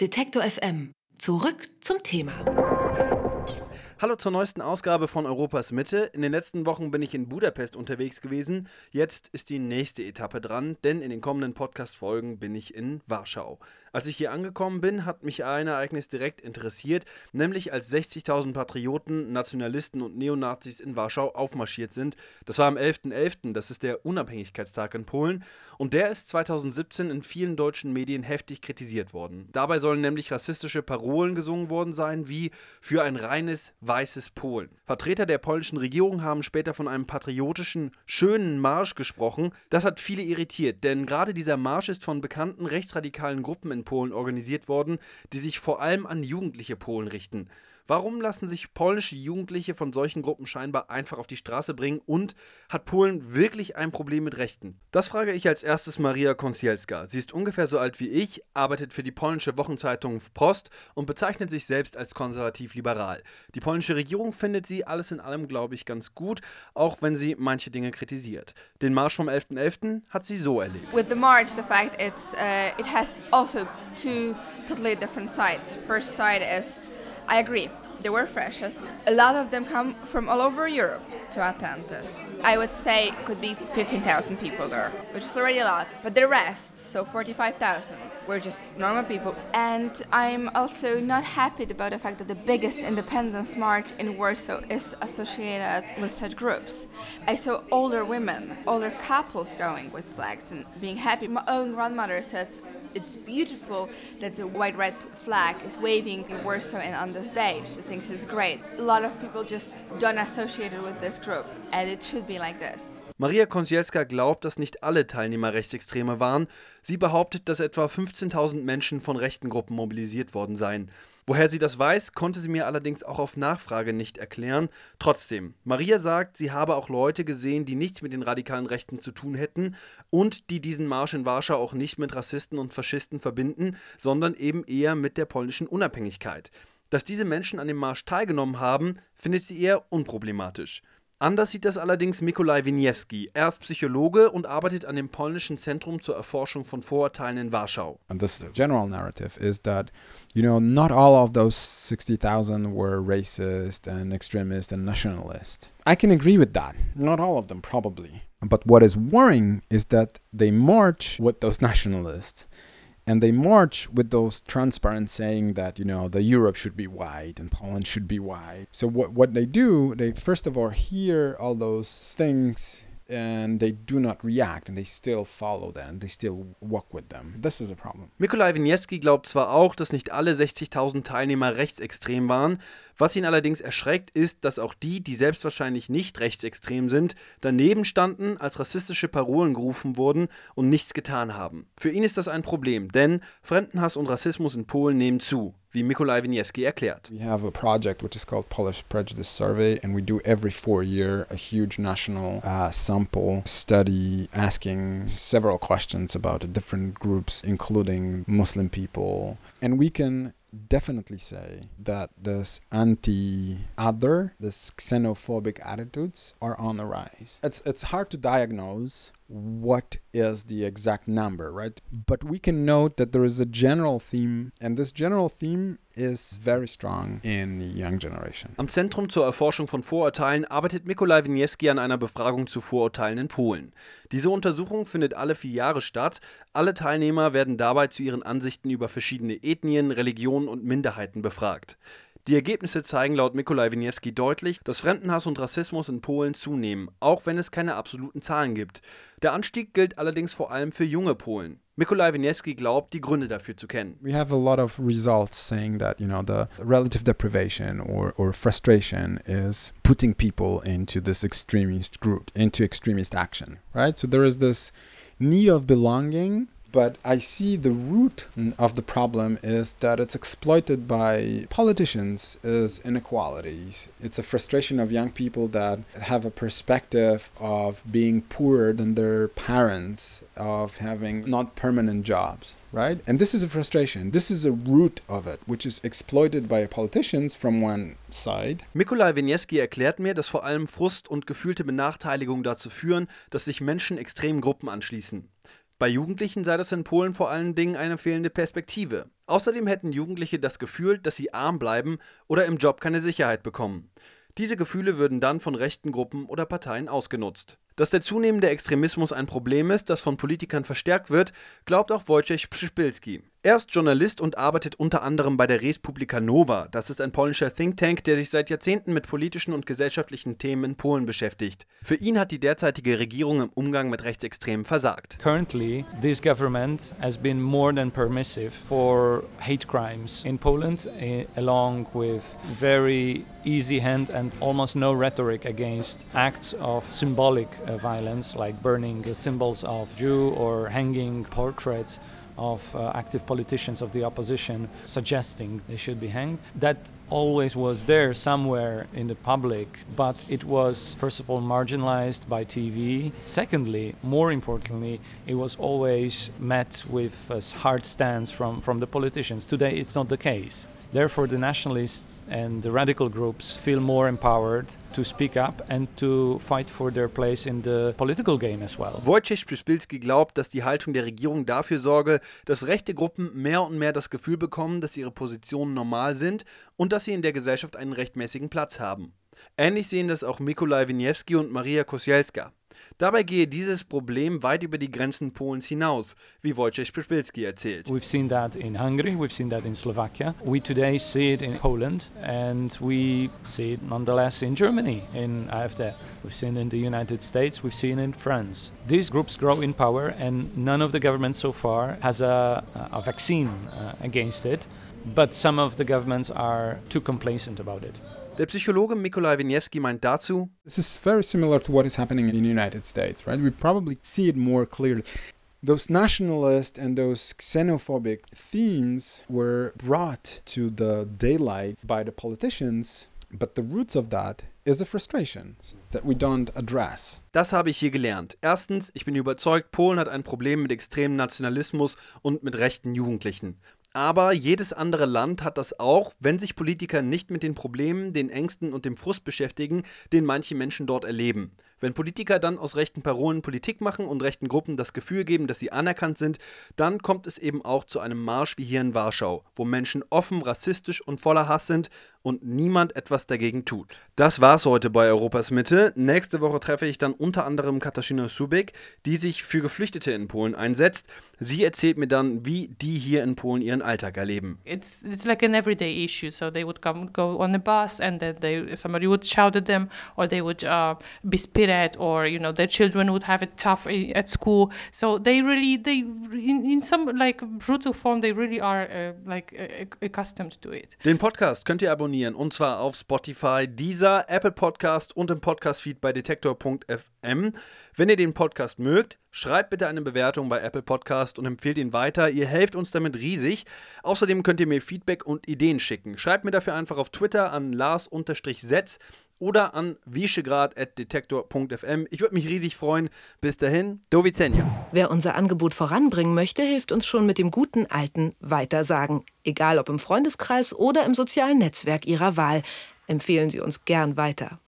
Detektor FM. Zurück zum Thema. Hallo zur neuesten Ausgabe von Europas Mitte. In den letzten Wochen bin ich in Budapest unterwegs gewesen. Jetzt ist die nächste Etappe dran, denn in den kommenden Podcast-Folgen bin ich in Warschau. Als ich hier angekommen bin, hat mich ein Ereignis direkt interessiert, nämlich als 60.000 Patrioten, Nationalisten und Neonazis in Warschau aufmarschiert sind. Das war am 11.11., .11., das ist der Unabhängigkeitstag in Polen, und der ist 2017 in vielen deutschen Medien heftig kritisiert worden. Dabei sollen nämlich rassistische Parolen gesungen worden sein, wie für ein reines weißes Polen. Vertreter der polnischen Regierung haben später von einem patriotischen, schönen Marsch gesprochen. Das hat viele irritiert, denn gerade dieser Marsch ist von bekannten rechtsradikalen Gruppen in Polen organisiert worden, die sich vor allem an jugendliche Polen richten. Warum lassen sich polnische Jugendliche von solchen Gruppen scheinbar einfach auf die Straße bringen und hat Polen wirklich ein Problem mit Rechten? Das frage ich als erstes Maria Konsielska. Sie ist ungefähr so alt wie ich, arbeitet für die polnische Wochenzeitung Prost und bezeichnet sich selbst als konservativ-liberal. Die polnische Regierung findet sie alles in allem, glaube ich, ganz gut, auch wenn sie manche Dinge kritisiert. Den Marsch vom 11.11. .11. hat sie so erlebt. With the march, the fact it's uh, it has also two totally different sides. First side is I agree. They were freshest. A lot of them come from all over Europe to attend this. I would say could be 15,000 people there, which is already a lot. But the rest, so 45,000, were just normal people. And I'm also not happy about the fact that the biggest independence march in Warsaw is associated with such groups. I saw older women, older couples going with flags and being happy. My own grandmother says it's beautiful that the white red flag is waving in Warsaw and on the stage. She thinks it's great. A lot of people just don't associate it with this group, and it should be like this. Maria Konsielska glaubt, dass nicht alle Teilnehmer Rechtsextreme waren. Sie behauptet, dass etwa 15.000 Menschen von rechten Gruppen mobilisiert worden seien. Woher sie das weiß, konnte sie mir allerdings auch auf Nachfrage nicht erklären. Trotzdem, Maria sagt, sie habe auch Leute gesehen, die nichts mit den radikalen Rechten zu tun hätten und die diesen Marsch in Warschau auch nicht mit Rassisten und Faschisten verbinden, sondern eben eher mit der polnischen Unabhängigkeit. Dass diese Menschen an dem Marsch teilgenommen haben, findet sie eher unproblematisch. Anders sieht das allerdings Mikolaj Winiewski. Er ist Psychologe und arbeitet an dem polnischen Zentrum zur Erforschung von Vorurteilen in Warschau. And this general narrative is that, you know, not all of those 60,000 were racist and extremist and nationalist. I can agree with that. Not all of them, probably. But what is worrying is that they march with those nationalists and they march with those transparent saying that you know the Europe should be white and Poland should be white. So what what they do, they first of all hear all those things and they do not react and they still follow them, they still walk with them. This is a problem. Mikolaj Winieski glaubt zwar auch, dass nicht alle 60.000 Teilnehmer rechtsextrem waren, was ihn allerdings erschreckt, ist, dass auch die, die selbstwahrscheinlich nicht rechtsextrem sind, daneben standen, als rassistische Parolen gerufen wurden und nichts getan haben. Für ihn ist das ein Problem, denn Fremdenhass und Rassismus in Polen nehmen zu wie Mikolaj erklärt. We have a project which is called Polish Prejudice Survey and we do every four year a huge national uh, sample study asking several questions about different groups including Muslim people and we can definitely say that this anti-other, this xenophobic attitudes are on the rise. It's it's hard to diagnose what is the exact number, right? But we can note that there is a general theme, and this general theme is very strong in young generation. Am Zentrum zur Erforschung von Vorurteilen arbeitet Mikolaj Winieski an einer Befragung zu Vorurteilen in Polen. Diese Untersuchung findet alle vier Jahre statt. Alle Teilnehmer werden dabei zu ihren Ansichten über verschiedene Ethnien, Religionen und Minderheiten befragt. Die Ergebnisse zeigen laut Mikolaj Winieski deutlich, dass Fremdenhass und Rassismus in Polen zunehmen, auch wenn es keine absoluten Zahlen gibt. Der Anstieg gilt allerdings vor allem für junge Polen. Mikolaj Winieski glaubt, die Gründe dafür zu kennen. We have a lot of results saying that, you know, the relative deprivation or, or frustration is putting people into this extremist group, into extremist action, right? So there is this need of belonging but I see the root of the problem is that it's exploited by politicians as inequalities. It's a frustration of young people that have a perspective of being poorer than their parents, of having not permanent jobs, right? And this is a frustration. This is a root of it, which is exploited by politicians from one side. Mikolaj Winieski erklärt mir, dass vor allem Frust und gefühlte Benachteiligung dazu führen, dass sich Menschen extremen Gruppen anschließen. Bei Jugendlichen sei das in Polen vor allen Dingen eine fehlende Perspektive. Außerdem hätten Jugendliche das Gefühl, dass sie arm bleiben oder im Job keine Sicherheit bekommen. Diese Gefühle würden dann von rechten Gruppen oder Parteien ausgenutzt. Dass der zunehmende Extremismus ein Problem ist, das von Politikern verstärkt wird, glaubt auch Wojciech Przyspilski. Er ist Journalist und arbeitet unter anderem bei der Respublika Nova. Das ist ein polnischer Think Tank, der sich seit Jahrzehnten mit politischen und gesellschaftlichen Themen in Polen beschäftigt. Für ihn hat die derzeitige Regierung im Umgang mit Rechtsextremen versagt. Currently, this government has been more than permissive for hate crimes in Poland, eh, along with very easy hand and almost no rhetoric against acts of symbolic violence like burning uh, symbols of Jew or hanging portraits of uh, active politicians of the opposition suggesting they should be hanged. That always was there somewhere in the public, but it was, first of all, marginalized by TV. Secondly, more importantly, it was always met with a hard stance from, from the politicians. Today, it's not the case. Therefore, the nationalists and the radical groups feel more empowered to speak up and to fight for their place in the political game as well. Wojciech Przyspilski glaubt, dass die Haltung der Regierung dafür sorge, dass rechte Gruppen mehr und mehr das Gefühl bekommen, dass ihre Positionen normal sind und dass sie in der Gesellschaft einen rechtmäßigen Platz haben. Ähnlich sehen das auch Mikolaj Winiewski und Maria Kosielska. Dabei gehe dieses Problem weit über die Grenzen Polens hinaus, wie Wojciech Przyspilski erzählt. We've seen that in Hungary, we've seen that in Slovakia. We today see it in Poland and we see it nonetheless in Germany, in AfD. We've seen it in the United States, we've seen it in France. These groups grow in power and none of the governments so far has a, a vaccine uh, against it, but some of the governments are too complacent about it. Der Psychologe Mikolaj Winiewski meint dazu, This is very similar to what is happening in the United States, right? We probably see it more clearly. Those nationalist and those xenophobic themes were brought to the daylight by the politicians, but the roots of that is a frustration that we don't address. Das habe ich hier gelernt. Erstens, ich bin überzeugt, Polen hat ein Problem mit extremem Nationalismus und mit rechten Jugendlichen. Aber jedes andere Land hat das auch, wenn sich Politiker nicht mit den Problemen, den Ängsten und dem Frust beschäftigen, den manche Menschen dort erleben. Wenn Politiker dann aus rechten Parolen Politik machen und rechten Gruppen das Gefühl geben, dass sie anerkannt sind, dann kommt es eben auch zu einem Marsch wie hier in Warschau, wo Menschen offen rassistisch und voller Hass sind und niemand etwas dagegen tut. Das war's heute bei Europas Mitte. Nächste Woche treffe ich dann unter anderem Katarzyna Subek, die sich für Geflüchtete in Polen einsetzt. Sie erzählt mir dann, wie die hier in Polen ihren Alltag erleben. It's it's like an everyday issue. So they would come go on a bus, and then they somebody would shout at them, or they would uh, be spit at, or you know their children would have it tough at school. So they really they in, in some like brutal form they really are uh, like uh, accustomed to it. Den Podcast könnt ihr abonnieren und zwar auf Spotify, dieser Apple Podcast und im Podcast-Feed bei detektor.fm. Wenn ihr den Podcast mögt, schreibt bitte eine Bewertung bei Apple Podcast und empfehlt ihn weiter. Ihr helft uns damit riesig. Außerdem könnt ihr mir Feedback und Ideen schicken. Schreibt mir dafür einfach auf Twitter an lars-setz oder an wieschegrad.detektor.fm. Ich würde mich riesig freuen. Bis dahin, do widzenia. Wer unser Angebot voranbringen möchte, hilft uns schon mit dem guten alten Weitersagen. Egal ob im Freundeskreis oder im sozialen Netzwerk Ihrer Wahl. Empfehlen Sie uns gern weiter.